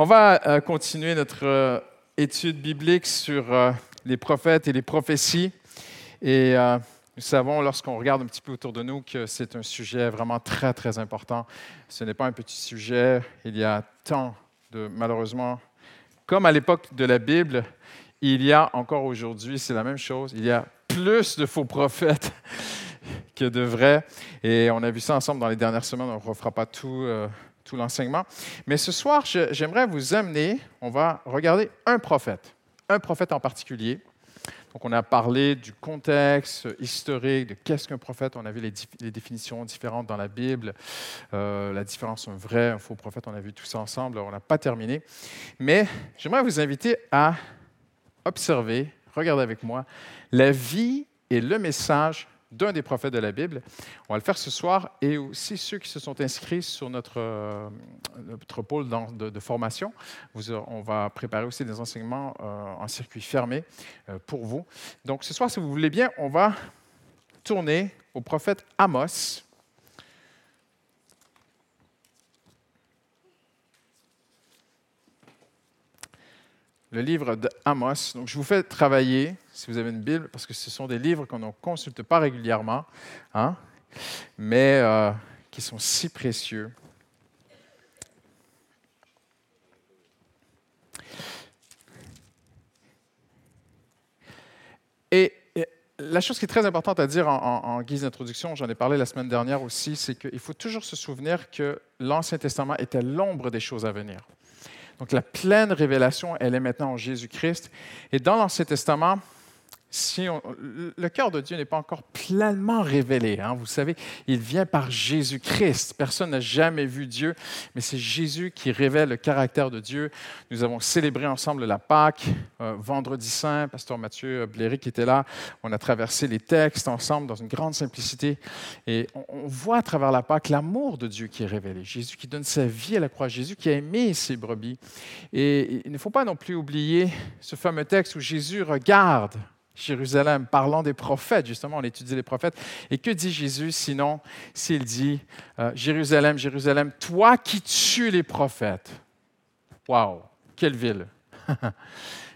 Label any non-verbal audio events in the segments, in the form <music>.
On va euh, continuer notre euh, étude biblique sur euh, les prophètes et les prophéties. Et nous savons, lorsqu'on regarde un petit peu autour de nous, que c'est un sujet vraiment très, très important. Ce n'est pas un petit sujet. Il y a tant de, malheureusement, comme à l'époque de la Bible, il y a encore aujourd'hui, c'est la même chose, il y a plus de faux prophètes <laughs> que de vrais. Et on a vu ça ensemble dans les dernières semaines. On ne refera pas tout l'enseignement. Mais ce soir, j'aimerais vous amener, on va regarder un prophète, un prophète en particulier. Donc, on a parlé du contexte historique, de qu'est-ce qu'un prophète. On a vu les, définitions différentes dans la Bible, euh, la différence entre un vrai, un faux prophète. On a vu tout ça ensemble. On n'a pas terminé. Mais j'aimerais vous inviter à observer, regarder avec moi, la vie et le message d'un des prophètes de la Bible. On va le faire ce soir et aussi ceux qui se sont inscrits sur notre, euh, notre pôle de, formation. on va préparer aussi des enseignements euh, en circuit fermé euh, pour vous. Donc ce soir, si vous voulez bien, on va tourner au prophète Amos. Le livre d'Amos. Donc, je vous fais travailler, si vous avez une Bible, parce que ce sont des livres qu'on ne consulte pas régulièrement, hein, mais euh, qui sont si précieux. Et, la chose qui est très importante à dire en guise d'introduction, j'en ai parlé la semaine dernière aussi, c'est qu'il faut toujours se souvenir que l'Ancien Testament était l'ombre des choses à venir. Donc la pleine révélation, elle est maintenant en Jésus-Christ. Et dans l'Ancien Testament, le cœur de Dieu n'est pas encore pleinement révélé. Hein. Vous savez, il vient par Jésus-Christ. Personne n'a jamais vu Dieu, mais c'est Jésus qui révèle le caractère de Dieu. Nous avons célébré ensemble la Pâque, euh, vendredi saint, pasteur Mathieu Bléry qui était là. On a traversé les textes ensemble dans une grande simplicité. Et on, on voit à travers la Pâque l'amour de Dieu qui est révélé. Jésus qui donne sa vie à la croix, Jésus qui a aimé ses brebis. Et il ne faut pas non plus oublier ce fameux texte où Jésus regarde Jérusalem, parlant des prophètes, justement, on étudie les prophètes. Et que dit Jésus sinon? S'il dit euh, Jérusalem, Jérusalem, toi qui tues les prophètes. Waouh, quelle ville <laughs>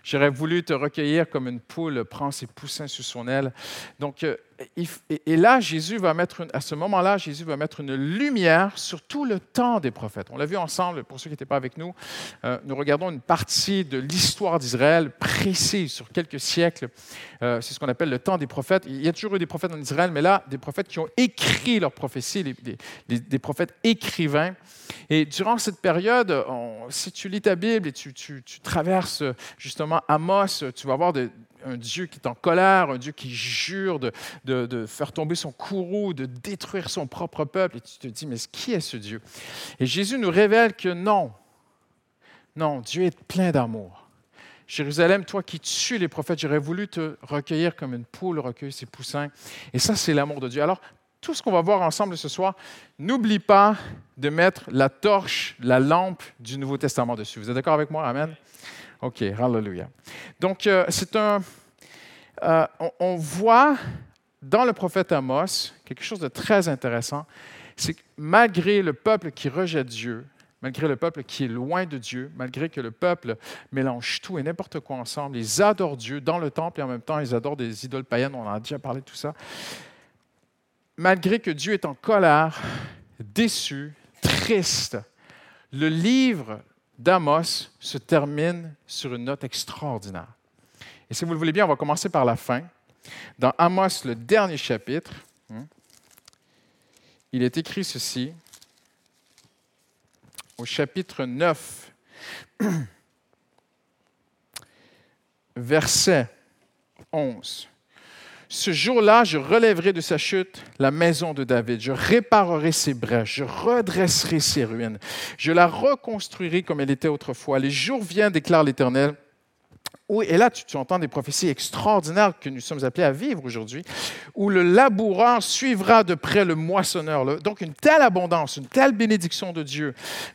J'aurais voulu te recueillir comme une poule prend ses poussins sous son aile. Donc, euh, et là, Jésus va mettre, à ce moment-là, Jésus va mettre une lumière sur tout le temps des prophètes. On l'a vu ensemble, pour ceux qui n'étaient pas avec nous, euh, nous regardons une partie de l'histoire d'Israël précise sur quelques siècles. Euh, c'est ce qu'on appelle le temps des prophètes. Il y a toujours eu des prophètes en Israël, mais là, des prophètes qui ont écrit leurs prophéties, des prophètes écrivains. Et durant cette période, si tu lis ta Bible et tu, tu traverses justement Amos, tu vas voir de, un Dieu qui est en colère, un Dieu qui jure de, faire tomber son courroux, de détruire son propre peuple. Et tu te dis, mais qui est ce Dieu? Et Jésus nous révèle que non, non, Dieu est plein d'amour. Jérusalem, toi qui tues les prophètes, j'aurais voulu te recueillir comme une poule recueille ses poussins. Et ça, c'est l'amour de Dieu. Alors, tout ce qu'on va voir ensemble ce soir, n'oublie pas de mettre la torche, la lampe du Nouveau Testament dessus. Vous êtes d'accord avec moi? Amen. OK, hallelujah. Donc, euh, c'est un. Euh, on, voit dans le prophète Amos quelque chose de très intéressant. C'est que malgré le peuple qui rejette Dieu, malgré le peuple qui est loin de Dieu, malgré que le peuple mélange tout et n'importe quoi ensemble, ils adorent Dieu dans le temple et en même temps ils adorent des idoles païennes, on en a déjà parlé de tout ça. Malgré que Dieu est en colère, déçu, triste, le livre d'Amos se termine sur une note extraordinaire. Et si vous le voulez bien, on va commencer par la fin. Dans Amos, le dernier chapitre, hein, il est écrit ceci, au chapitre 9, <clears throat> verset 11. Ce jour-là, je relèverai de sa chute la maison de David, je réparerai ses brèches, je redresserai ses ruines, je la reconstruirai comme elle était autrefois. Les jours viennent, déclare l'Éternel, et là, tu, entends des prophéties extraordinaires que nous sommes appelés à vivre aujourd'hui, où le laboureur suivra de près le moissonneur. Donc, une telle abondance, une telle bénédiction de Dieu,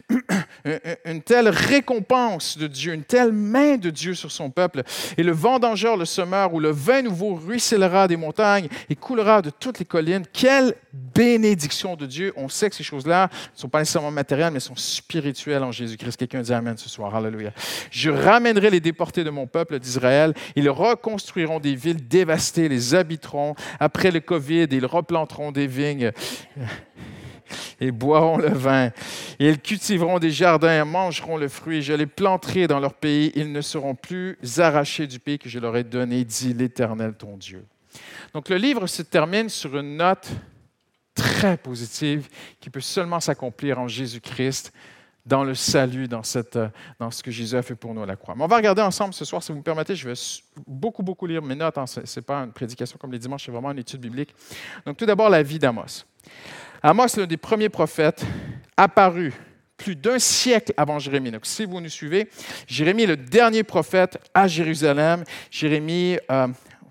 <clears throat> une telle récompense de Dieu, une telle main de Dieu sur son peuple. Et le vendangeur, le semeur, où le vin nouveau ruissellera des montagnes et coulera de toutes les collines. Quelle bénédiction de Dieu. On sait que ces choses-là ne sont pas nécessairement matérielles, mais sont spirituelles en Jésus-Christ. Quelqu'un dit Amen ce soir. Alléluia. Je ramènerai les déportés de mon peuple d'Israël. Ils reconstruiront des villes dévastées, les habiteront. Après le COVID, ils replanteront des vignes <laughs> et boiront le vin. Ils cultiveront des jardins mangeront le fruit. Je les planterai dans leur pays. Ils ne seront plus arrachés du pays que je leur ai donné, dit l'Éternel ton Dieu. Donc le livre se termine sur une note très positive qui peut seulement s'accomplir en Jésus-Christ dans le salut, dans, cette, dans ce que Jésus a fait pour nous à la croix. Mais on va regarder ensemble ce soir, si vous me permettez, je vais beaucoup, beaucoup lire mes notes. Ce n'est pas une prédication comme les dimanches, c'est vraiment une étude biblique. Donc tout d'abord, la vie d'Amos. Amos, l'un des premiers prophètes, apparu plus d'un siècle avant Jérémie. Donc, si vous nous suivez, Jérémie est le dernier prophète à Jérusalem. Jérémie,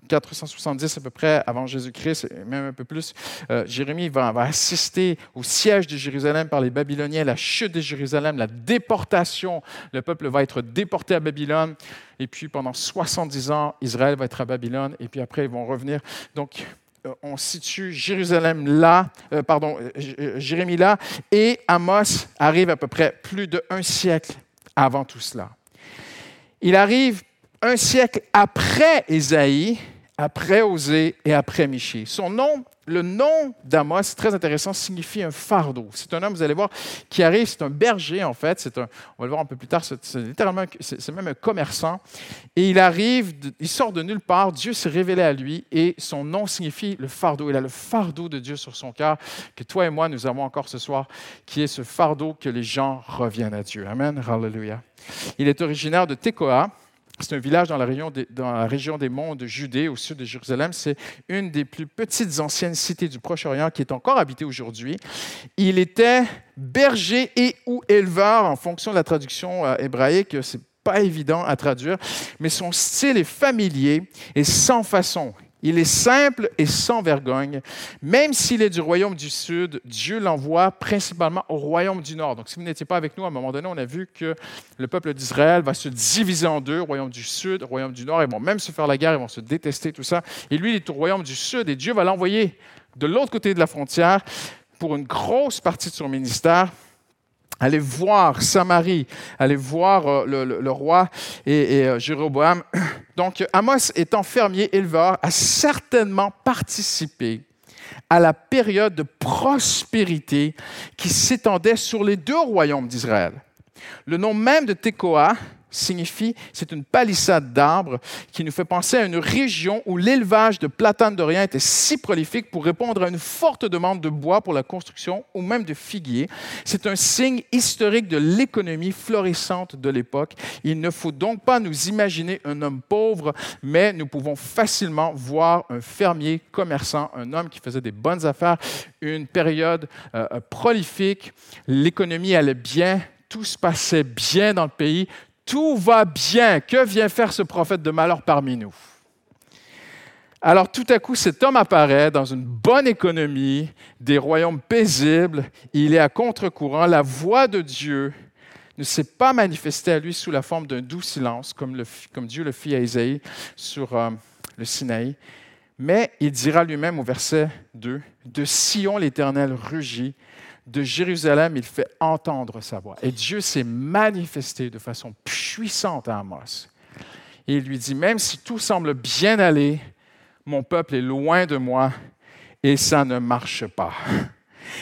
470 à peu près avant Jésus-Christ, même un peu plus, euh, Jérémie va, assister au siège de Jérusalem par les Babyloniens, la chute de Jérusalem, la déportation. Le peuple va être déporté à Babylone. Et puis pendant 70 ans, Israël va être à Babylone. Et puis après, ils vont revenir. Donc, euh, on situe Jérusalem là, euh, pardon, Jérémie là, et Amos arrive à peu près plus d'un siècle avant tout cela. Il arrive un siècle après Ésaïe, après Osée et après Michée. Son nom, le nom d'Amos, très intéressant, signifie un fardeau. C'est un homme, vous allez voir, qui arrive, c'est un berger en fait, c'est un, on va le voir un peu plus tard, c'est littéralement, c'est même un commerçant. Et il arrive, il sort de nulle part, Dieu s'est révélé à lui et son nom signifie le fardeau. Il a le fardeau de Dieu sur son cœur que toi et moi, nous avons encore ce soir, qui est ce fardeau que les gens reviennent à Dieu. Amen, hallelujah. Il est originaire de Tekoa, c'est un village dans la, région des, monts de Judée, au sud de Jérusalem. C'est une des plus petites anciennes cités du Proche-Orient qui est encore habitée aujourd'hui. Il était berger et ou éleveur en fonction de la traduction euh, hébraïque. C'est pas évident à traduire, mais son style est familier et sans façon. Il est simple et sans vergogne. Même s'il est du royaume du Sud, Dieu l'envoie principalement au royaume du Nord. Donc, si vous n'étiez pas avec nous, à un moment donné, on a vu que le peuple d'Israël va se diviser en deux, royaume du Sud, royaume du Nord. Ils vont même se faire la guerre, ils vont se détester, tout ça. Et lui, il est au royaume du Sud et Dieu va l'envoyer de l'autre côté de la frontière pour une grosse partie de son ministère Allez voir Samarie, allez voir euh, le, roi et, et, euh, Jéroboam. <coughs> Donc, Amos, étant fermier, éleveur, a certainement participé à la période de prospérité qui s'étendait sur les deux royaumes d'Israël. Le nom même de Tekoa signifie, c'est une palissade d'arbres qui nous fait penser à une région où l'élevage de platanes d'Orient était si prolifique pour répondre à une forte demande de bois pour la construction ou même de figuiers. C'est un signe historique de l'économie florissante de l'époque. Il ne faut donc pas nous imaginer un homme pauvre, mais nous pouvons facilement voir un fermier commerçant, un homme qui faisait des bonnes affaires, une période euh, prolifique, l'économie allait bien, tout se passait bien dans le pays, tout va bien. Que vient faire ce prophète de malheur parmi nous? Alors tout à coup, cet homme apparaît dans une bonne économie, des royaumes paisibles, il est à contre-courant, la voix de Dieu ne s'est pas manifestée à lui sous la forme d'un doux silence, comme, Dieu le fit à Isaïe sur euh, le Sinaï, mais il dira lui-même au verset 2, De Sion l'Éternel rugit, de Jérusalem, il fait entendre sa voix. Et Dieu s'est manifesté de façon puissante à Amos. Et il lui dit, même si tout semble bien aller, mon peuple est loin de moi et ça ne marche pas.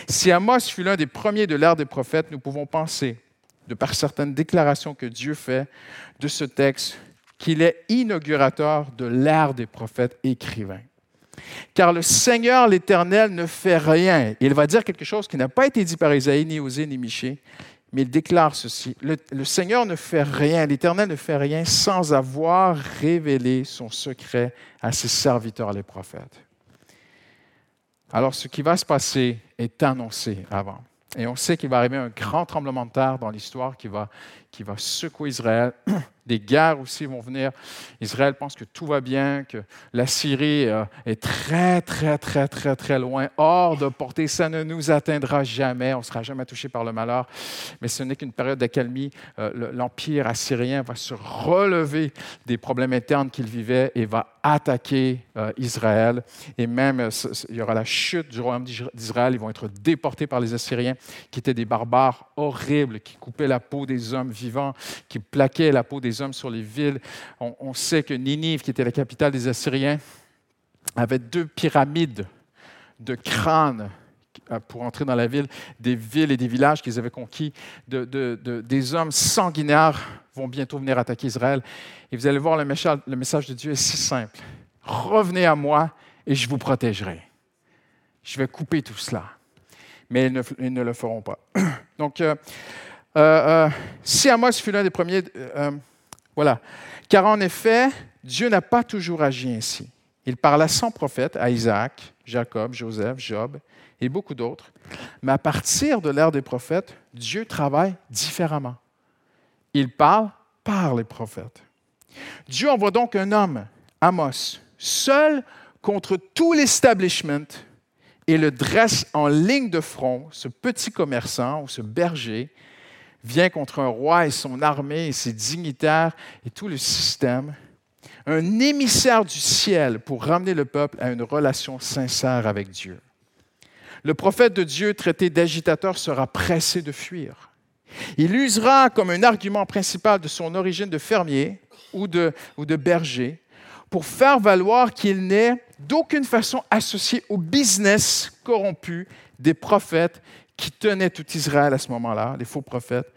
Si Amos fut l'un des premiers de l'ère des prophètes, nous pouvons penser, de par certaines déclarations que Dieu fait de ce texte, qu'il est inaugurateur de l'ère des prophètes écrivains. Car le Seigneur l'Éternel ne fait rien. Il va dire quelque chose qui n'a pas été dit par Isaïe, ni Osée, ni Michée, mais il déclare ceci. Le, Seigneur ne fait rien, l'Éternel ne fait rien sans avoir révélé son secret à ses serviteurs, les prophètes. Alors ce qui va se passer est annoncé avant. Et on sait qu'il va arriver un grand tremblement de terre dans l'histoire qui va, qui va secouer Israël. <clears throat> Des guerres aussi vont venir. Israël pense que tout va bien, que la Syrie euh, est très, très, très, très, très loin, hors de portée. Ça ne nous atteindra jamais. On ne sera jamais touché par le malheur. Mais ce n'est qu'une période d'accalmie. Euh, L'Empire assyrien va se relever des problèmes internes qu'il vivait et va attaquer euh, Israël. Et même, il y aura la chute du royaume d'Israël. Ils vont être déportés par les Assyriens, qui étaient des barbares horribles, qui coupaient la peau des hommes vivants, qui plaquaient la peau des hommes sur les villes. On, sait que Ninive, qui était la capitale des Assyriens, avait deux pyramides de crânes euh, pour entrer dans la ville, des villes et des villages qu'ils avaient conquis, des hommes sanguinaires vont bientôt venir attaquer Israël. Et vous allez voir, le message, de Dieu est si simple. Revenez à moi et je vous protégerai. Je vais couper tout cela. Mais ils ne, le feront pas. <clears throat> Donc, euh, euh, si Amos fut l'un des premiers, voilà. Car en effet, Dieu n'a pas toujours agi ainsi. Il parla sans prophète à Isaac, Jacob, Joseph, Job et beaucoup d'autres. Mais à partir de l'ère des prophètes, Dieu travaille différemment. Il parle par les prophètes. Dieu envoie donc un homme, Amos, seul contre tout l'establishment et le dresse en ligne de front, ce petit commerçant ou ce berger, vient contre un roi et son armée et ses dignitaires et tout le système, un émissaire du ciel pour ramener le peuple à une relation sincère avec Dieu. Le prophète de Dieu traité d'agitateur sera pressé de fuir. Il usera comme un argument principal de son origine de fermier ou de, berger pour faire valoir qu'il n'est d'aucune façon associé au business corrompu des prophètes qui tenaient tout Israël à ce moment-là, les faux prophètes,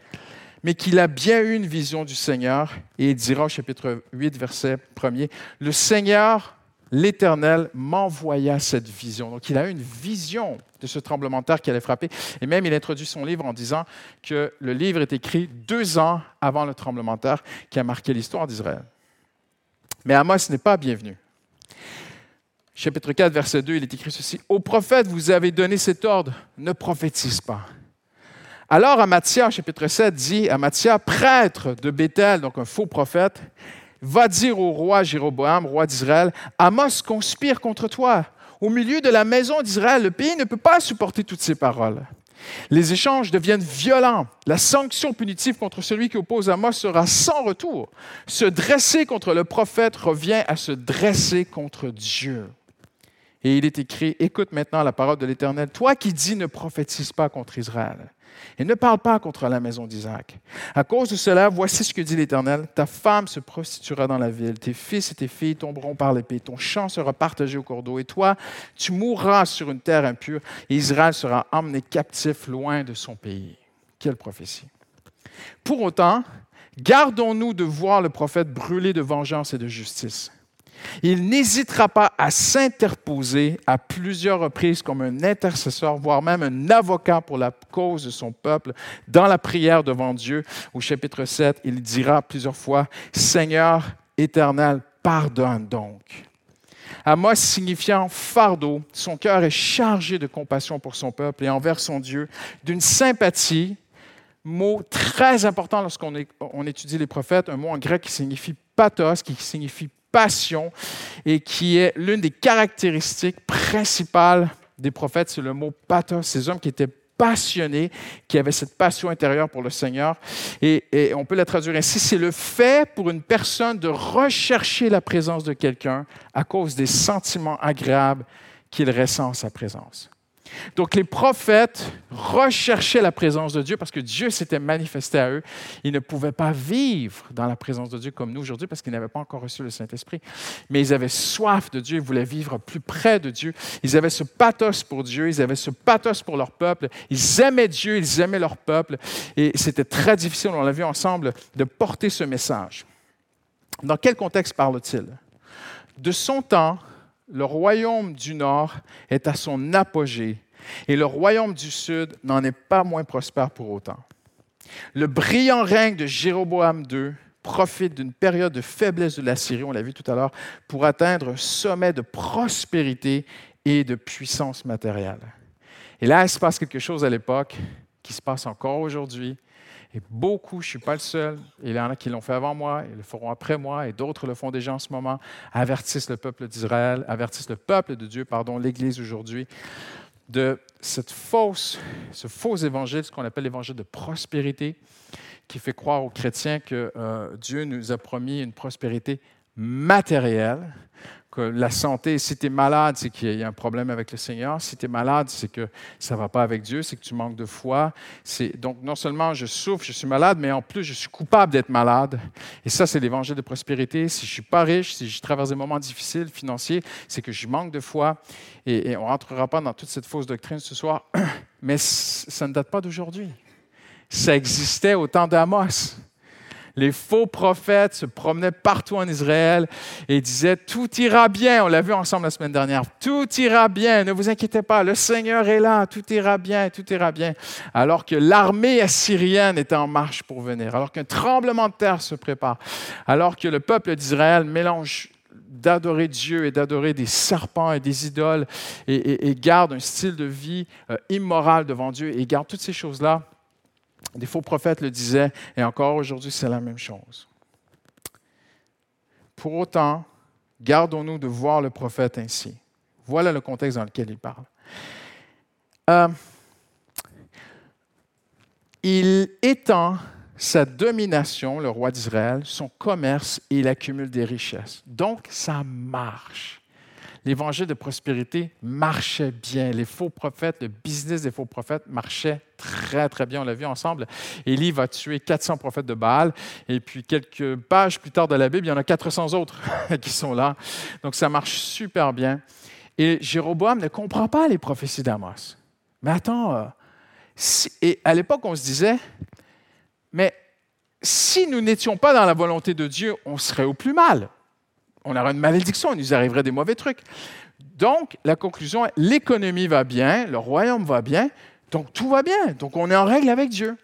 mais qu'il a bien eu une vision du Seigneur. Et il dira au chapitre 8, verset 1er, Le Seigneur, l'Éternel, m'envoya cette vision. Donc il a eu une vision de ce tremblement de terre qui allait frapper. Et même il introduit son livre en disant que le livre est écrit deux ans avant le tremblement de terre qui a marqué l'histoire d'Israël. Mais Amos n'est pas bienvenu. Chapitre 4, verset 2, il est écrit ceci. Au prophète, vous avez donné cet ordre, ne prophétise pas. Alors Amathia, chapitre 7, dit, Amathia, prêtre de Bethel, donc un faux prophète, va dire au roi Jéroboam, roi d'Israël, Amos conspire contre toi. Au milieu de la maison d'Israël, le pays ne peut pas supporter toutes ces paroles. Les échanges deviennent violents. La sanction punitive contre celui qui oppose Amos sera sans retour. Se dresser contre le prophète revient à se dresser contre Dieu. Et il est écrit, écoute maintenant la parole de l'Éternel, toi qui dis ne prophétise pas contre Israël. Et ne parle pas contre la maison d'Isaac. À cause de cela, voici ce que dit l'Éternel. Ta femme se prostituera dans la ville, tes fils et tes filles tomberont par l'épée, ton champ sera partagé au cours d'eau, et toi, tu mourras sur une terre impure, et Israël sera emmené captif loin de son pays. Quelle prophétie. Pour autant, gardons-nous de voir le prophète brûler de vengeance et de justice il n'hésitera pas à s'interposer à plusieurs reprises comme un intercesseur, voire même un avocat pour la cause de son peuple dans la prière devant Dieu. Au chapitre 7, il dira plusieurs fois, Seigneur éternel, pardonne donc. Amos signifiant fardeau, son cœur est chargé de compassion pour son peuple et envers son Dieu, d'une sympathie, mot très important lorsqu'on on étudie les prophètes, un mot en grec qui signifie pathos, qui signifie passion et qui est l'une des caractéristiques principales des prophètes, c'est le mot pathos, ces hommes qui étaient passionnés, qui avaient cette passion intérieure pour le Seigneur. Et, et on peut la traduire ainsi, c'est le fait pour une personne de rechercher la présence de quelqu'un à cause des sentiments agréables qu'il ressent en sa présence. Donc les prophètes recherchaient la présence de Dieu parce que Dieu s'était manifesté à eux. Ils ne pouvaient pas vivre dans la présence de Dieu comme nous aujourd'hui parce qu'ils n'avaient pas encore reçu le Saint-Esprit. Mais ils avaient soif de Dieu, ils voulaient vivre plus près de Dieu. Ils avaient ce pathos pour Dieu, ils avaient ce pathos pour leur peuple. Ils aimaient Dieu, ils aimaient leur peuple. Et c'était très difficile, on l'a vu ensemble, de porter ce message. Dans quel contexte parle-t-il? De son temps, le royaume du Nord est à son apogée et le royaume du Sud n'en est pas moins prospère pour autant. Le brillant règne de Jéroboam II profite d'une période de faiblesse de la Syrie, on l'a vu tout à l'heure, pour atteindre un sommet de prospérité et de puissance matérielle. Et là, il se passe quelque chose à l'époque qui se passe encore aujourd'hui, Et beaucoup, je ne suis pas le seul, il y en a qui l'ont fait avant moi, ils le feront après moi, et d'autres le font déjà en ce moment, avertissent le peuple d'Israël, avertissent le peuple de Dieu, pardon, l'Église aujourd'hui, de cette fausse, ce faux évangile, ce qu'on appelle l'évangile de prospérité, qui fait croire aux chrétiens que euh, Dieu nous a promis une prospérité matérielle, que la santé, si tu es malade, c'est qu'il y a un problème avec le Seigneur. Si tu es malade, c'est que ça ne va pas avec Dieu, c'est que tu manques de foi. Donc, non seulement je souffre, je suis malade, mais en plus, je suis coupable d'être malade. Et ça, c'est l'évangile de prospérité. Si je ne suis pas riche, si je traverse des moments difficiles financiers, c'est que je manque de foi. Et, on ne rentrera pas dans toute cette fausse doctrine ce soir, <clears throat> mais ça ne date pas d'aujourd'hui. Ça existait au temps d'Amos. Les faux prophètes se promenaient partout en Israël et disaient Tout ira bien. On l'a vu ensemble la semaine dernière. Tout ira bien. Ne vous inquiétez pas. Le Seigneur est là. Tout ira bien. Tout ira bien. Alors que l'armée assyrienne est en marche pour venir. Alors qu'un tremblement de terre se prépare. Alors que le peuple d'Israël mélange d'adorer Dieu et d'adorer des serpents et des idoles et, garde un style de vie euh, immoral devant Dieu et garde toutes ces choses-là des faux prophètes le disaient, et encore aujourd'hui, c'est la même chose. Pour autant, gardons-nous de voir le prophète ainsi. Voilà le contexte dans lequel il parle. Euh, il étend sa domination, le roi d'Israël, son commerce et il accumule des richesses. Donc, ça marche l'évangile de prospérité marchait bien. Les faux prophètes, le business des faux prophètes marchait très, très bien. On l'a vu ensemble. Élie va tuer 400 prophètes de Baal. Et puis, quelques pages plus tard de la Bible, il y en a 400 autres <laughs> qui sont là. Donc, ça marche super bien. Et Jéroboam ne comprend pas les prophéties d'Amos. Mais attends, euh, et à l'époque, on se disait, mais si nous n'étions pas dans la volonté de Dieu, on serait au plus mal on aurait une malédiction, il nous arriverait des mauvais trucs. Donc, la conclusion est, l'économie va bien, le royaume va bien, donc tout va bien, donc on est en règle avec Dieu.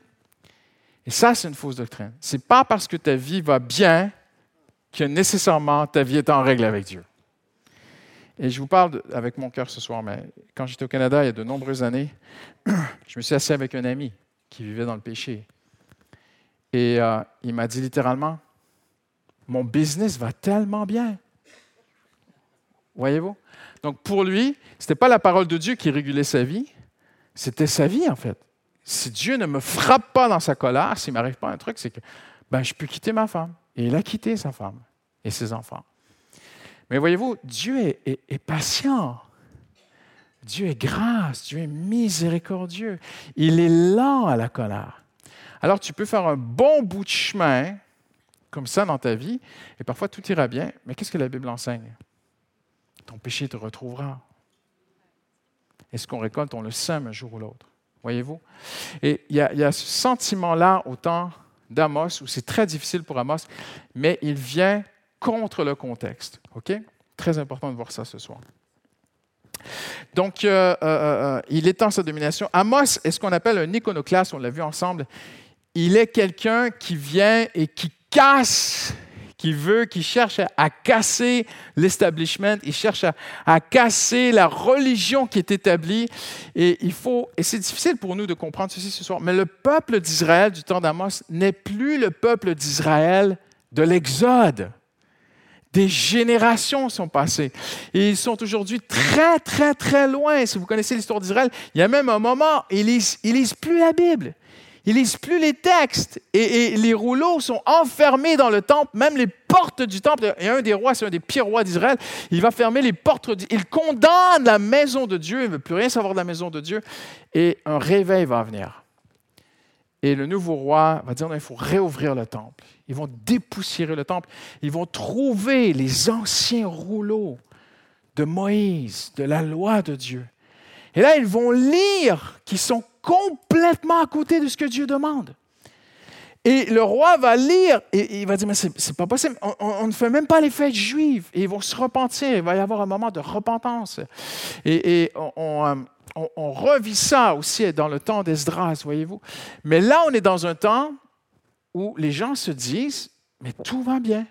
Et ça, c'est une fausse doctrine. Ce n'est pas parce que ta vie va bien que nécessairement ta vie est en règle avec Dieu. Et je vous parle avec mon cœur ce soir, mais quand j'étais au Canada il y a de nombreuses années, <clears throat> je me suis assis avec un ami qui vivait dans le péché. Et euh, il m'a dit littéralement, mon business va tellement bien. Voyez-vous? Donc pour lui, ce n'était pas la parole de Dieu qui régulait sa vie, c'était sa vie en fait. Si Dieu ne me frappe pas dans sa colère, s'il ne m'arrive pas un truc, c'est que ben, je peux quitter ma femme. Et il a quitté sa femme et ses enfants. Mais voyez-vous, Dieu est, est patient. Dieu est grâce, Dieu est miséricordieux. Il est lent à la colère. Alors tu peux faire un bon bout de chemin comme ça dans ta vie, et parfois tout ira bien, mais qu'est-ce que la Bible enseigne? Ton péché te retrouvera. Et ce qu'on récolte, on le sème un jour ou l'autre? Voyez-vous? Et il y, a ce sentiment-là au temps d'Amos, où c'est très difficile pour Amos, mais il vient contre le contexte. OK? Très important de voir ça ce soir. Donc, euh, euh, euh, il étend sa domination. Amos est ce qu'on appelle un iconoclaste, on l'a vu ensemble. Il est quelqu'un qui vient et qui casse, qui veut, qui cherche à, casser l'establishment, il cherche à, casser la religion qui est établie. Et il faut, et c'est difficile pour nous de comprendre ceci ce soir, mais le peuple d'Israël du temps d'Amos n'est plus le peuple d'Israël de l'Exode. Des générations sont passées. Et ils sont aujourd'hui très, très, très loin. Si vous connaissez l'histoire d'Israël, il y a même un moment, ils ils lisent plus la Bible. Ils lisent plus les textes et, les rouleaux sont enfermés dans le temple, même les portes du temple. Et un des rois, c'est un des pires rois d'Israël, il va fermer les portes. Il condamne la maison de Dieu, il ne veut plus rien savoir de la maison de Dieu. Et un réveil va venir. Et le nouveau roi va dire, non, il faut réouvrir le temple. Ils vont dépoussiérer le temple. Ils vont trouver les anciens rouleaux de Moïse, de la loi de Dieu. Et là, ils vont lire qu'ils sont complètement à côté de ce que Dieu demande. Et le roi va lire et il va dire, mais c'est pas possible, on, ne fait même pas les fêtes juives. Et ils vont se repentir, il va y avoir un moment de repentance. Et, on, on, revit ça aussi dans le temps d'Esdras, voyez-vous. Mais là, on est dans un temps où les gens se disent, mais tout va bien.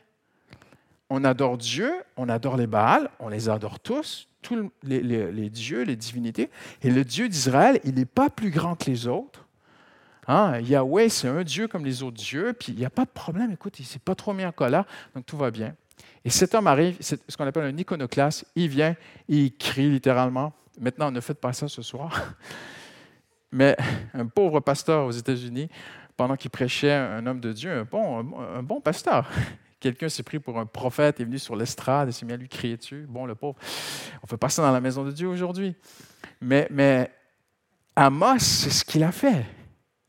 On adore Dieu, on adore les Baals, on les adore tous, tous les, dieux, les divinités. Et le Dieu d'Israël, il n'est pas plus grand que les autres. Hein? Yahweh, c'est un Dieu comme les autres dieux, puis il n'y a pas de problème. Écoute, il ne s'est pas trop mis en colère, donc tout va bien. Et cet homme arrive, c'est ce qu'on appelle un iconoclaste. Il vient, il crie littéralement. Maintenant, ne faites pas ça ce soir. <laughs> Mais un pauvre pasteur aux États-Unis, pendant qu'il prêchait un homme de Dieu, un bon, un bon pasteur, quelqu'un s'est pris pour un prophète, est venu sur l'estrade et s'est mis à lui crier dessus. Bon, le pauvre, on fait pas ça dans la maison de Dieu aujourd'hui. Mais, mais Amos, c'est ce qu'il a fait.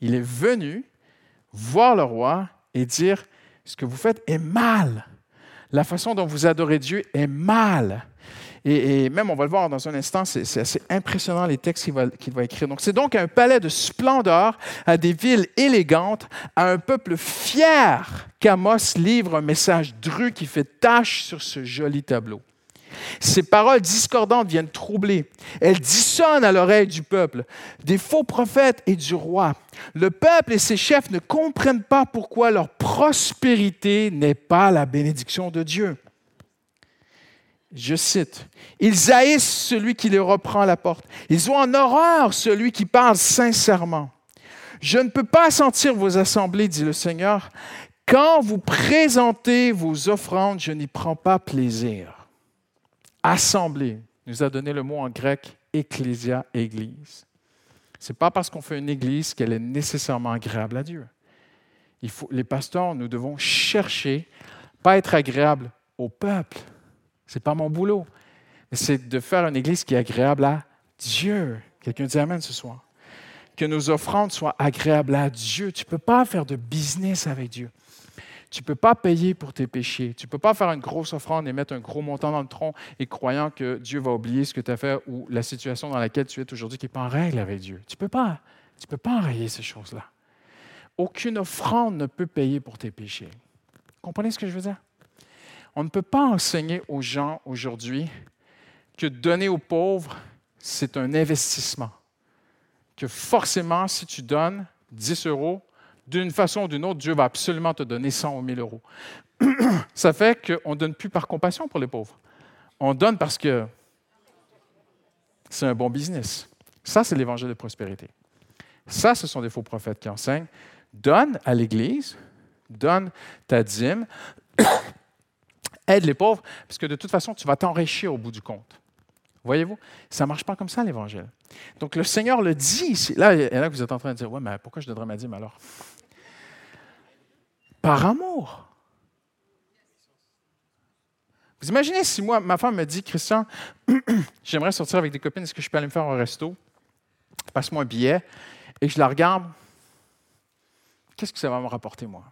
Il est venu voir le roi et dire, ce que vous faites est mal. La façon dont vous adorez Dieu est mal. Et, même, on va le voir dans un instant, c'est assez impressionnant les textes qu'il va, va, écrire. Donc, c'est donc un palais de splendeur, à des villes élégantes, à un peuple fier qu'Amos livre un message dru qui fait tache sur ce joli tableau. Ces paroles discordantes viennent troubler. Elles dissonnent à l'oreille du peuple, des faux prophètes et du roi. Le peuple et ses chefs ne comprennent pas pourquoi leur prospérité n'est pas la bénédiction de Dieu. Je cite, Ils haïssent celui qui les reprend la porte. Ils ont en horreur celui qui parle sincèrement. Je ne peux pas sentir vos assemblées, dit le Seigneur. Quand vous présentez vos offrandes, je n'y prends pas plaisir. Assemblée nous a donné le mot en grec ecclésia, église. Ce n'est pas parce qu'on fait une église qu'elle est nécessairement agréable à Dieu. Il faut, les pasteurs, nous devons chercher, pas être agréable au peuple, ce n'est pas mon boulot. C'est de faire une église qui est agréable à Dieu. Quelqu'un dit Amen ce soir. Que nos offrandes soient agréables à Dieu. Tu ne peux pas faire de business avec Dieu. Tu ne peux pas payer pour tes péchés. Tu ne peux pas faire une grosse offrande et mettre un gros montant dans le tronc et croyant que Dieu va oublier ce que tu as fait ou la situation dans laquelle tu es aujourd'hui qui n'est pas en règle avec Dieu. Tu ne peux pas. Tu peux pas enrayer ces choses-là. Aucune offrande ne peut payer pour tes péchés. Comprenez ce que je veux dire? On ne peut pas enseigner aux gens aujourd'hui que donner aux pauvres, c'est un investissement. Que forcément, si tu donnes 10 euros, d'une façon ou d'une autre, Dieu va absolument te donner 100 ou 1000 euros. <clears throat> Ça fait qu'on ne donne plus par compassion pour les pauvres. On donne parce que c'est un bon business. Ça, c'est l'évangile de prospérité. Ça, ce sont des faux prophètes qui enseignent. Donne à l'Église, donne ta dîme, aide les pauvres, parce que de toute façon, tu vas t'enrichir au bout du compte. Voyez-vous, ça ne marche pas comme ça, l'Évangile. Donc, le Seigneur le dit ici. Là, a que vous êtes en train de dire, ouais, mais pourquoi je donnerais ma dîme alors? Par amour. Vous imaginez si moi, ma femme me dit, Christian, <clears throat> j'aimerais sortir avec des copines, est-ce que je peux aller me faire un resto? Passe-moi un billet. Et je la regarde. Qu'est-ce que ça va me rapporter, moi?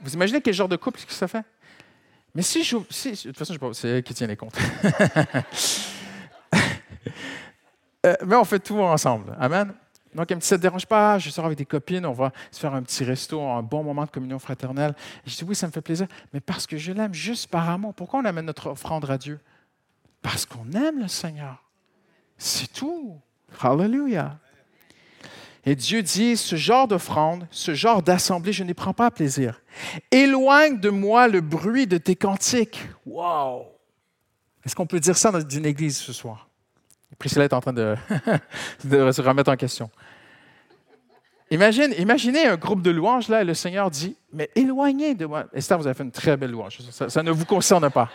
Vous imaginez quel genre de couple que ça fait? Mais si je. Si, de toute façon, c'est elle qui tient les comptes. <laughs> Euh, mais on fait tout ensemble. Amen. Donc, dit, ça ne te dérange pas, je sors avec des copines, on va se faire un petit resto, un bon moment de communion fraternelle. Je dis, oui, ça me fait plaisir, mais parce que je l'aime juste par amour. Pourquoi on amène notre offrande à Dieu? Parce qu'on aime le Seigneur. C'est tout. Hallelujah. Et Dieu dit, ce genre d'offrande, ce genre d'assemblée, je n'y prends pas plaisir. Éloigne de moi le bruit de tes cantiques. Wow! Est-ce qu'on peut dire ça dans une église ce soir? Priscilla est en train <laughs> de, se remettre en question. Imagine, imaginez un groupe de louanges, là, et le Seigneur dit, mais éloignez de moi. Esther, vous avez fait une très belle louange. Ça, ça ne vous concerne pas.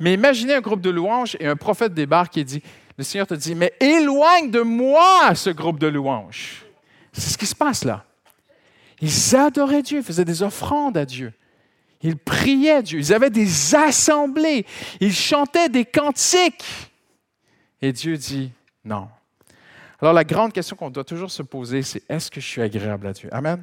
Mais imaginez un groupe de louanges et un prophète débarque et dit, le Seigneur te dit, mais éloigne de moi ce groupe de louanges. C'est ce qui se passe là. Ils adoraient Dieu, faisaient des offrandes à Dieu. Ils priaient Dieu, ils avaient des assemblées, ils chantaient des cantiques. Et Dieu dit non. Alors la grande question qu'on doit toujours se poser, c'est est-ce que je suis agréable à Dieu? Amen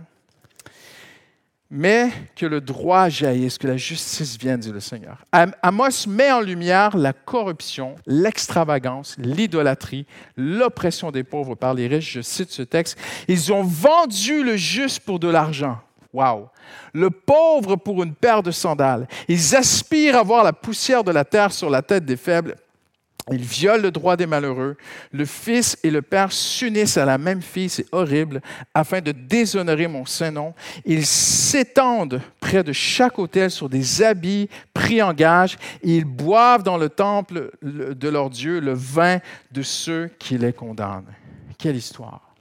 mais que le droit jaillisse, que la justice vienne, dit le Seigneur. Amos met en lumière la corruption, l'extravagance, l'idolâtrie, l'oppression des pauvres par les riches. Je cite ce texte. Ils ont vendu le juste pour de l'argent. Wow. Le pauvre pour une paire de sandales. Ils aspirent à voir la poussière de la terre sur la tête des faibles il viole le droit des malheureux. Le fils et le père s'unissent à la même fille, c'est horrible, afin de déshonorer mon Saint-Nom. Ils s'étendent près de chaque autel sur des habits pris en gage ils boivent dans le temple de leur Dieu le vin de ceux qui les condamnent. Quelle histoire!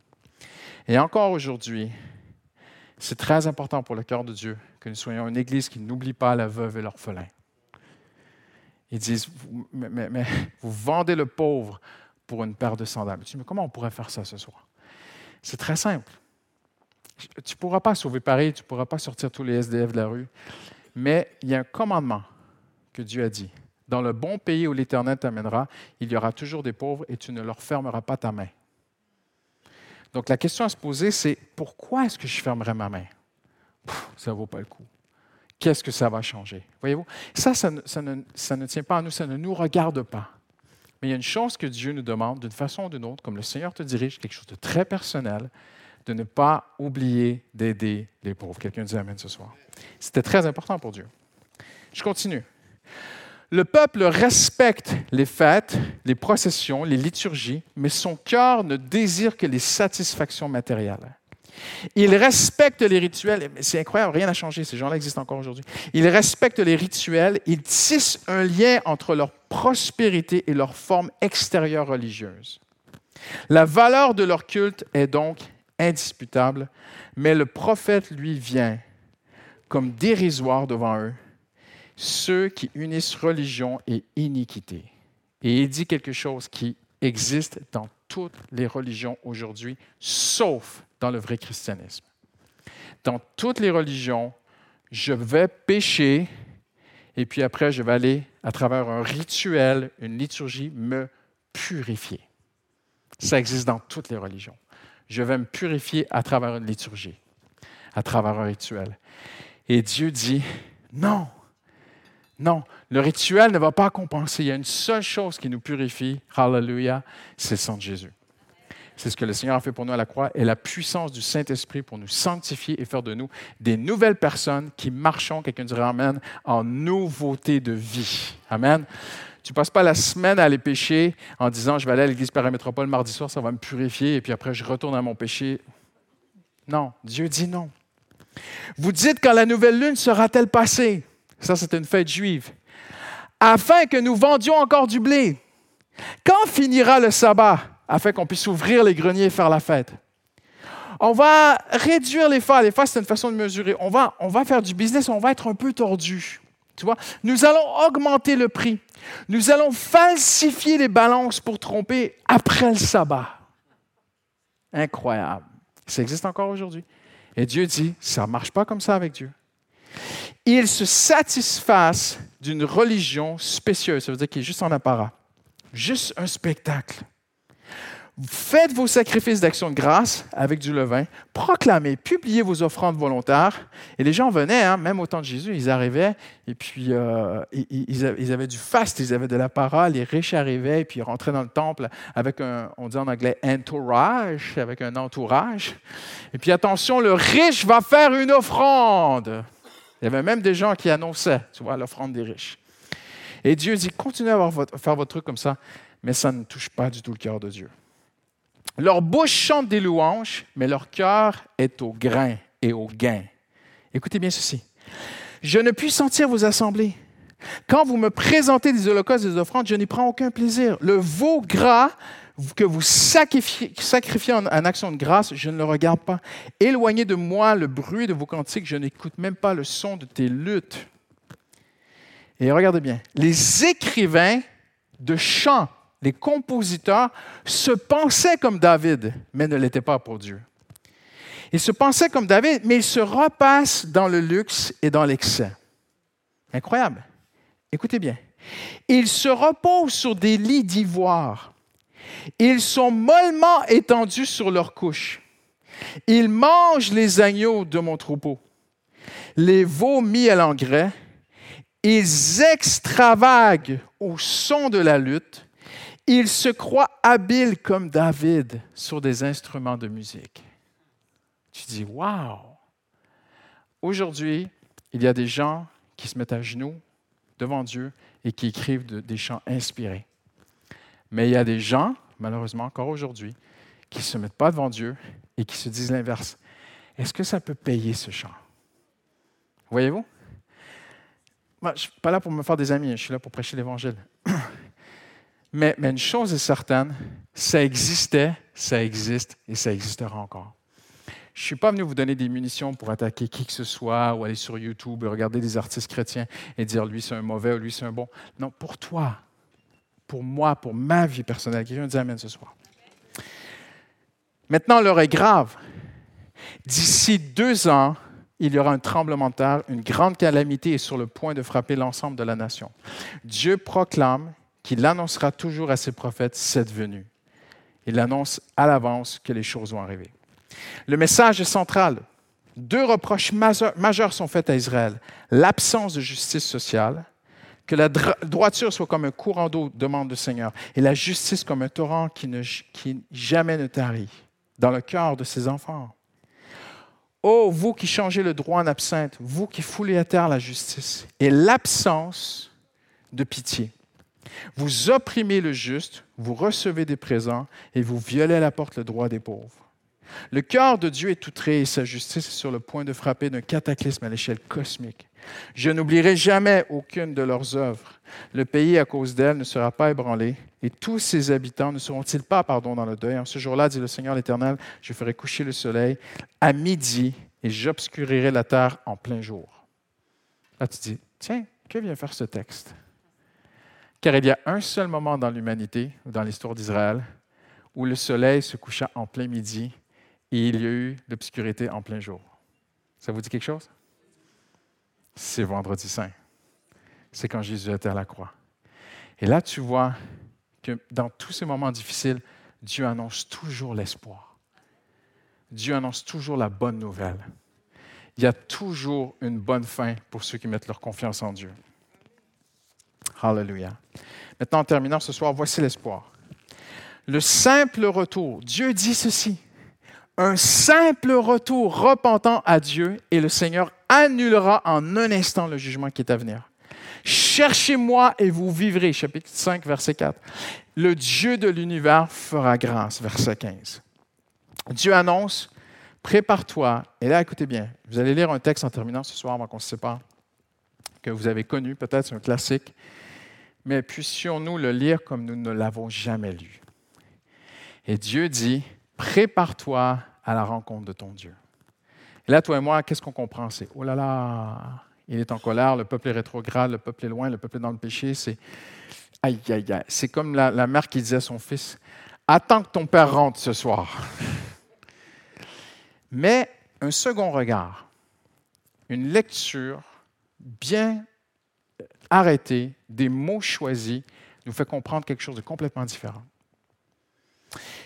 Et encore aujourd'hui, c'est très important pour le cœur de Dieu que nous soyons une Église qui n'oublie pas la veuve et l'orphelin. Ils disent, mais, vous vendez le pauvre pour une paire de sandales. Tu dis, mais comment on pourrait faire ça ce soir? C'est très simple. Tu ne pourras pas sauver Paris, tu ne pourras pas sortir tous les SDF de la rue, mais il y a un commandement que Dieu a dit. Dans le bon pays où l'Éternel t'amènera, il y aura toujours des pauvres et tu ne leur fermeras pas ta main. Donc la question à se poser, c'est pourquoi est-ce que je fermerai ma main? ça ne vaut pas le coup. Qu'est-ce que ça va changer? Voyez-vous, ça, ça ne, tient pas à nous, ça ne nous regarde pas. Mais il y a une chose que Dieu nous demande d'une façon ou d'une autre, comme le Seigneur te dirige, quelque chose de très personnel, de ne pas oublier d'aider les pauvres. Quelqu'un dit Amen ce soir. C'était très important pour Dieu. Je continue. Le peuple respecte les fêtes, les processions, les liturgies, mais son cœur ne désire que les satisfactions matérielles. Il respecte les rituels, c'est incroyable, rien n'a changé, ces gens-là existent encore aujourd'hui. Ils respectent les rituels, ils tissent un lien entre leur prospérité et leur forme extérieure religieuse. La valeur de leur culte est donc indisputable, mais le prophète, lui, vient comme dérisoire devant eux ceux qui unissent religion et iniquité. Et il dit quelque chose qui existe dans toutes les religions aujourd'hui, sauf dans le vrai christianisme. Dans toutes les religions, je vais pécher et puis après, je vais aller, à travers un rituel, une liturgie, me purifier. Ça existe dans toutes les religions. Je vais me purifier à travers une liturgie, à travers un rituel. Et Dieu dit, non, non, le rituel ne va pas compenser. Il y a une seule chose qui nous purifie, hallelujah, c'est le sang de Jésus. C'est ce que le Seigneur a fait pour nous à la croix et la puissance du Saint-Esprit pour nous sanctifier et faire de nous des nouvelles personnes qui marchons, quelqu'un dirait Amen, en nouveauté de vie. Amen. Tu ne passes pas la semaine à aller pécher en disant je vais aller à l'église paramétropole mardi soir, ça va me purifier et puis après je retourne à mon péché. Non, Dieu dit non. Vous dites quand la nouvelle lune sera-t-elle passée? Ça, c'est une fête juive. Afin que nous vendions encore du blé. Quand finira le sabbat? Afin qu'on puisse ouvrir les greniers et faire la fête. On va réduire les phases. Les phases, c'est une façon de mesurer. On va, on va faire du business, on va être un peu tordu. Tu vois? Nous allons augmenter le prix. Nous allons falsifier les balances pour tromper après le sabbat. Incroyable. Ça existe encore aujourd'hui. Et Dieu dit, ça ne marche pas comme ça avec Dieu. Ils se satisfassent d'une religion spécieuse, ça veut dire qu'il est juste en apparat, juste un spectacle. Faites vos sacrifices d'action de grâce avec du levain, proclamez, publiez vos offrandes volontaires. Et les gens venaient, hein, même au temps de Jésus, ils arrivaient, et puis euh, ils, avaient du faste, ils avaient de la parole, les riches arrivaient, et puis ils rentraient dans le temple avec un, on dit en anglais, entourage, avec un entourage. Et puis attention, le riche va faire une offrande. Il y avait même des gens qui annonçaient, tu vois, l'offrande des riches. Et Dieu dit, continuez à faire votre truc comme ça, mais ça ne touche pas du tout le cœur de Dieu. Leur bouche chante des louanges, mais leur cœur est au grain et au gain. Écoutez bien ceci. Je ne puis sentir vos assemblées. Quand vous me présentez des holocaustes et des offrandes, je n'y prends aucun plaisir. Le veau gras que vous sacrifiez, en, action de grâce, je ne le regarde pas. Éloignez de moi le bruit de vos cantiques, je n'écoute même pas le son de tes luttes. Et regardez bien, les écrivains de chants, les compositeurs, se pensaient comme David, mais ne l'étaient pas pour Dieu. Ils se pensaient comme David, mais ils se repassent dans le luxe et dans l'excès. Incroyable. Écoutez bien. Ils se reposent sur des lits d'ivoire ils sont mollement étendus sur leurs couches. Ils mangent les agneaux de mon troupeau, les veaux mis à l'engrais. Ils extravaguent au son de la lutte. Ils se croient habiles comme David sur des instruments de musique. Tu dis, waouh! Aujourd'hui, il y a des gens qui se mettent à genoux devant Dieu et qui écrivent des chants inspirés. Mais il y a des gens, malheureusement encore aujourd'hui, qui ne se mettent pas devant Dieu et qui se disent l'inverse. Est-ce que ça peut payer ce chant? Voyez-vous? Moi, je ne suis pas là pour me faire des amis, je suis là pour prêcher l'Évangile. <clears throat> Mais, mais, une chose est certaine, ça existait, ça existe et ça existera encore. Je ne suis pas venu vous donner des munitions pour attaquer qui que ce soit ou aller sur YouTube et regarder des artistes chrétiens et dire lui c'est un mauvais ou lui c'est un bon. Non, pour toi, pour moi, pour ma vie personnelle. Quelqu'un dit Amen ce soir. Maintenant, l'heure est grave. D'ici deux ans, il y aura un tremblement de terre, une grande calamité est sur le point de frapper l'ensemble de la nation. Dieu proclame qu'il annoncera toujours à ses prophètes cette venue. Il annonce à l'avance que les choses vont arriver. Le message est central. Deux reproches majeurs sont faits à Israël. L'absence de justice sociale, que la droiture soit comme un courant d'eau, demande le Seigneur, et la justice comme un torrent qui, ne, jamais ne tarit dans le cœur de ses enfants. Oh, vous qui changez le droit en absinthe, vous qui foulez à terre la justice et l'absence de pitié. Vous opprimez le juste, vous recevez des présents et vous violez à la porte le droit des pauvres. Le cœur de Dieu est outré et sa justice est sur le point de frapper d'un cataclysme à l'échelle cosmique. Je n'oublierai jamais aucune de leurs œuvres. Le pays, à cause d'elles, ne sera pas ébranlé, et tous ses habitants ne seront-ils pas, pardon, dans le deuil? En ce jour-là, dit le Seigneur l'Éternel, je ferai coucher le soleil à midi, et j'obscurirai la terre en plein jour. Là, tu dis, tiens, que vient faire ce texte? Car il y a un seul moment dans l'humanité, dans l'histoire d'Israël, où le soleil se coucha en plein midi il y a eu l'obscurité en plein jour. Ça vous dit quelque chose? C'est vendredi saint. C'est quand Jésus était à la croix. Et là, tu vois que dans tous ces moments difficiles, Dieu annonce toujours l'espoir. Dieu annonce toujours la bonne nouvelle. Il y a toujours une bonne fin pour ceux qui mettent leur confiance en Dieu. Hallelujah. Maintenant, en terminant ce soir, voici l'espoir. Le simple retour, Dieu dit ceci, un simple retour repentant à Dieu et le Seigneur annulera en un instant le jugement qui est à venir. Cherchez-moi et vous vivrez, chapitre 5, verset 4. Le Dieu de l'univers fera grâce, verset 15. Dieu annonce, prépare-toi. Et là, écoutez bien, vous allez lire un texte en terminant ce soir avant qu'on se sépare, que vous avez connu, peut-être c'est un classique, mais puissions-nous le lire comme nous ne l'avons jamais lu. Et Dieu dit, prépare-toi à la rencontre de ton Dieu. Et là, toi et moi, qu'est-ce qu'on comprend? C'est, oh là là, il est en colère, le peuple est rétrograde, le peuple est loin, le peuple est dans le péché. C'est, aïe, aïe, aïe. C'est comme la, la mère qui disait à son fils, attends que ton père rentre ce soir. <laughs> Mais un second regard, une lecture bien arrêtée, des mots choisis, nous fait comprendre quelque chose de complètement différent.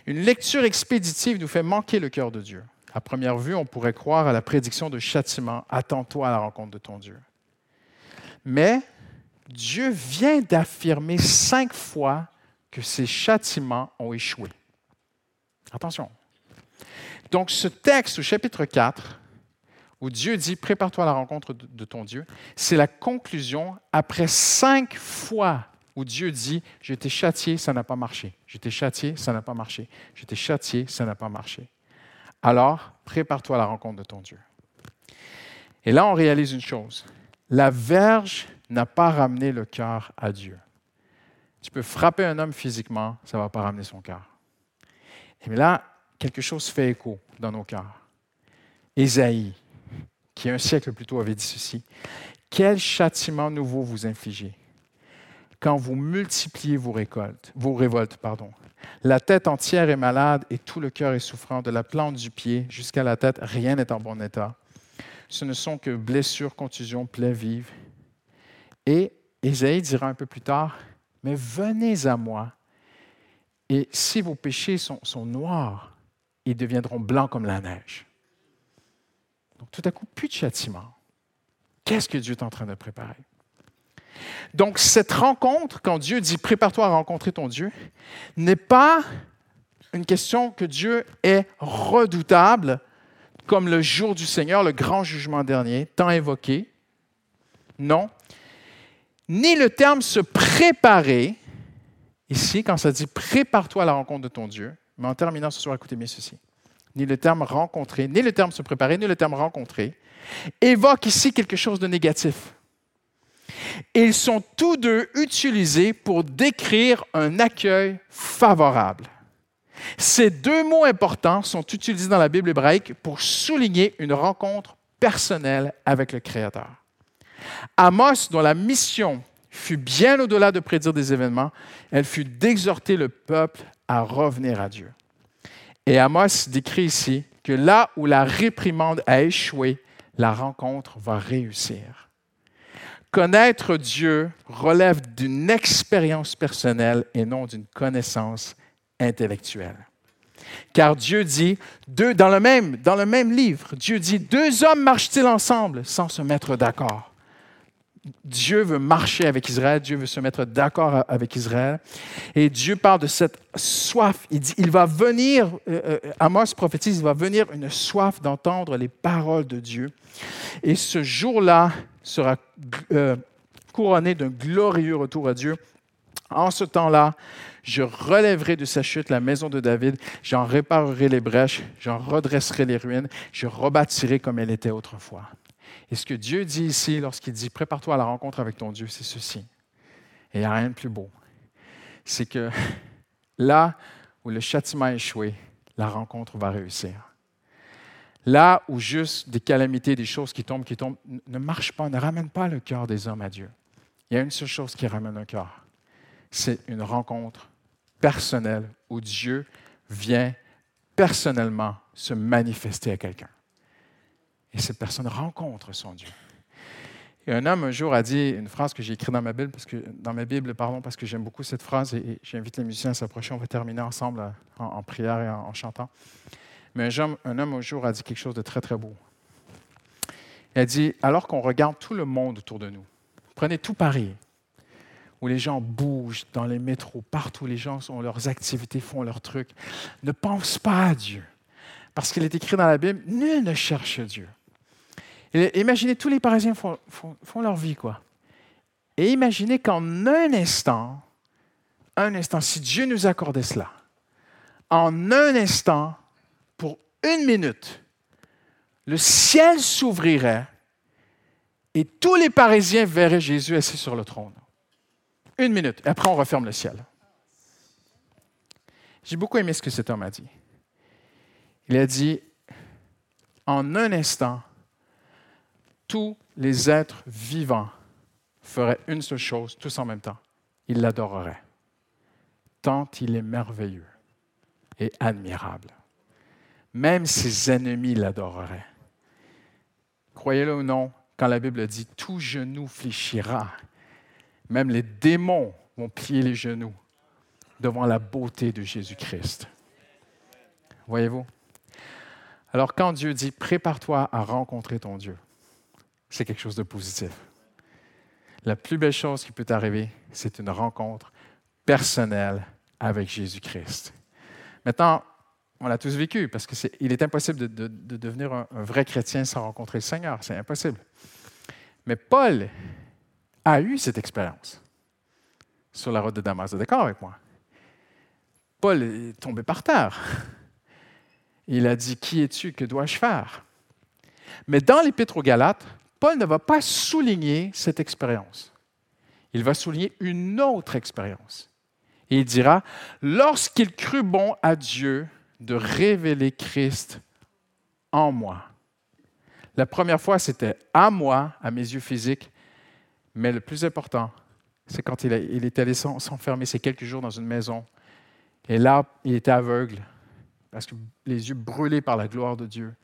Une lecture expéditive nous fait manquer le cœur de Dieu. À première vue, on pourrait croire à la prédiction de châtiment. Attends-toi à la rencontre de ton Dieu. Mais Dieu vient d'affirmer cinq fois que ces châtiments ont échoué. Attention. Donc, ce texte au chapitre 4, où Dieu dit Prépare-toi à la rencontre de ton Dieu, c'est la conclusion après cinq fois où Dieu dit, j'ai été châtié, ça n'a pas marché. J'ai été châtié, ça n'a pas marché. J'ai été châtié, ça n'a pas marché. Alors, prépare-toi à la rencontre de ton Dieu. Et là, on réalise une chose. La verge n'a pas ramené le cœur à Dieu. Tu peux frapper un homme physiquement, ça ne va pas ramener son cœur. Et là, quelque chose fait écho dans nos cœurs. Ésaïe, qui un siècle plus tôt avait dit ceci, Quel châtiment nouveau vous infligez? Quand vous multipliez vos récoltes, vos révoltes, pardon. La tête entière est malade et tout le cœur est souffrant, de la plante du pied jusqu'à la tête, rien n'est en bon état. Ce ne sont que blessures, contusions, plaies vives. Et Ésaïe dira un peu plus tard, mais venez à moi, et si vos péchés sont, sont noirs, ils deviendront blancs comme la neige. Donc tout à coup, plus de châtiment. Qu'est-ce que Dieu est en train de préparer? Donc, cette rencontre, quand Dieu dit prépare-toi à rencontrer ton Dieu, n'est pas une question que Dieu est redoutable, comme le jour du Seigneur, le grand jugement dernier, tant évoqué. Non. Ni le terme se préparer, ici, quand ça dit prépare-toi à la rencontre de ton Dieu, mais en terminant ce soir, écoutez bien ceci. Ni le terme rencontrer, ni le terme se préparer, ni le terme rencontrer, évoque ici quelque chose de négatif. Ils sont tous deux utilisés pour décrire un accueil favorable. Ces deux mots importants sont utilisés dans la Bible hébraïque pour souligner une rencontre personnelle avec le Créateur. Amos, dont la mission fut bien au-delà de prédire des événements, elle fut d'exhorter le peuple à revenir à Dieu. Et Amos décrit ici que là où la réprimande a échoué, la rencontre va réussir. Connaître Dieu relève d'une expérience personnelle et non d'une connaissance intellectuelle. Car Dieu dit, deux, dans, le même, dans le même livre, Dieu dit, deux hommes marchent-ils ensemble sans se mettre d'accord? Dieu veut marcher avec Israël, Dieu veut se mettre d'accord avec Israël. Et Dieu parle de cette soif. Il dit, il va venir, euh, euh, Amos prophétise, il va venir une soif d'entendre les paroles de Dieu. Et ce jour-là sera euh, couronné d'un glorieux retour à Dieu. En ce temps-là, je relèverai de sa chute la maison de David, j'en réparerai les brèches, j'en redresserai les ruines, je rebâtirai comme elle était autrefois. Et ce que Dieu dit ici, lorsqu'il dit Prépare-toi à la rencontre avec ton Dieu, c'est ceci. Et il n'y a rien de plus beau. C'est que <laughs> là où le châtiment a échoué, la rencontre va réussir. Là où juste des calamités, des choses qui tombent, qui tombent, ne marchent pas, ne ramènent pas le cœur des hommes à Dieu. Il y a une seule chose qui ramène un cœur. C'est une rencontre personnelle où Dieu vient personnellement se manifester à quelqu'un. Et cette personne rencontre son Dieu. Et un homme un jour a dit une phrase que j'ai écrite dans ma Bible, parce que, dans ma Bible, pardon, parce que j'aime beaucoup cette phrase et, j'invite les musiciens à s'approcher. On va terminer ensemble euh, en, prière et en, chantant. Mais un homme, un homme un jour a dit quelque chose de très, très beau. Il a dit, alors qu'on regarde tout le monde autour de nous, prenez tout Paris, où les gens bougent dans les métros, partout les gens ont leurs activités, font leurs trucs, ne pense pas à Dieu. Parce qu'il est écrit dans la Bible, nul ne cherche Dieu imaginez, tous les Parisiens font, leur vie, quoi. Et imaginez qu'en un instant, un instant, si Dieu nous accordait cela, en un instant, une minute, le ciel s'ouvrirait et tous les Parisiens verraient Jésus assis sur le trône. Une minute. Et après, on referme le ciel. J'ai beaucoup aimé ce que cet homme a dit. Il a dit, en un instant, tous les êtres vivants feraient une seule chose, tous en même temps. Ils l'adoreraient. Tant il est merveilleux et admirable. Même ses ennemis l'adoreraient. Croyez-le ou non, quand la Bible dit tout genou fléchira, même les démons vont plier les genoux devant la beauté de Jésus-Christ. Voyez-vous? Alors quand Dieu dit prépare-toi à rencontrer ton Dieu, c'est quelque chose de positif. La plus belle chose qui peut arriver, c'est une rencontre personnelle avec Jésus-Christ. Maintenant, on l'a tous vécu parce qu'il est, impossible de, devenir un, vrai chrétien sans rencontrer le Seigneur. C'est impossible. Mais Paul a eu cette expérience sur la route de Damas. Vous êtes d'accord avec moi? Paul est tombé par terre. Il a dit Qui es-tu? Que dois-je faire? Mais dans l'Épître aux Galates, Paul ne va pas souligner cette expérience. Il va souligner une autre expérience. Et il dira, lorsqu'il crut bon à Dieu de révéler Christ en moi. La première fois, c'était à moi, à mes yeux physiques, mais le plus important, c'est quand il, est allé s'enfermer ces quelques jours dans une maison. Et là, il était aveugle, parce que les yeux brûlés par la gloire de Dieu.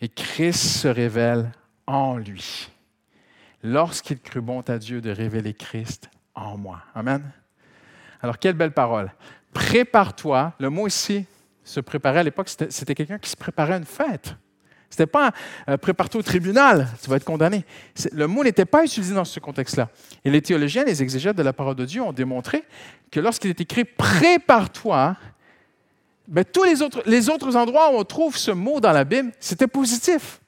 Et Christ se révèle en lui. Lorsqu'il crut bon à Dieu de révéler Christ en moi. Amen. Alors, quelle belle parole. Prépare-toi. Le mot ici, se préparer à l'époque, c'était quelqu'un qui se préparait à une fête. Ce n'était pas euh, prépare-toi au tribunal, tu vas être condamné. Le mot n'était pas utilisé dans ce contexte-là. Et les théologiens, les exégètes de la parole de Dieu ont démontré que lorsqu'il est écrit prépare-toi, ben, tous les autres, les autres endroits où on trouve ce mot dans la Bible, c'était positif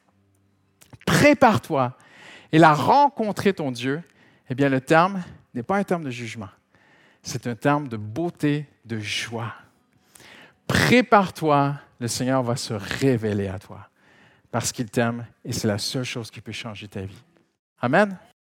prépare-toi. Et la rencontrer ton Dieu, eh bien, le terme n'est pas un terme de jugement. C'est un terme de beauté, de joie. Prépare-toi, le Seigneur va se révéler à toi parce qu'il t'aime et c'est la seule chose qui peut changer ta vie. Amen.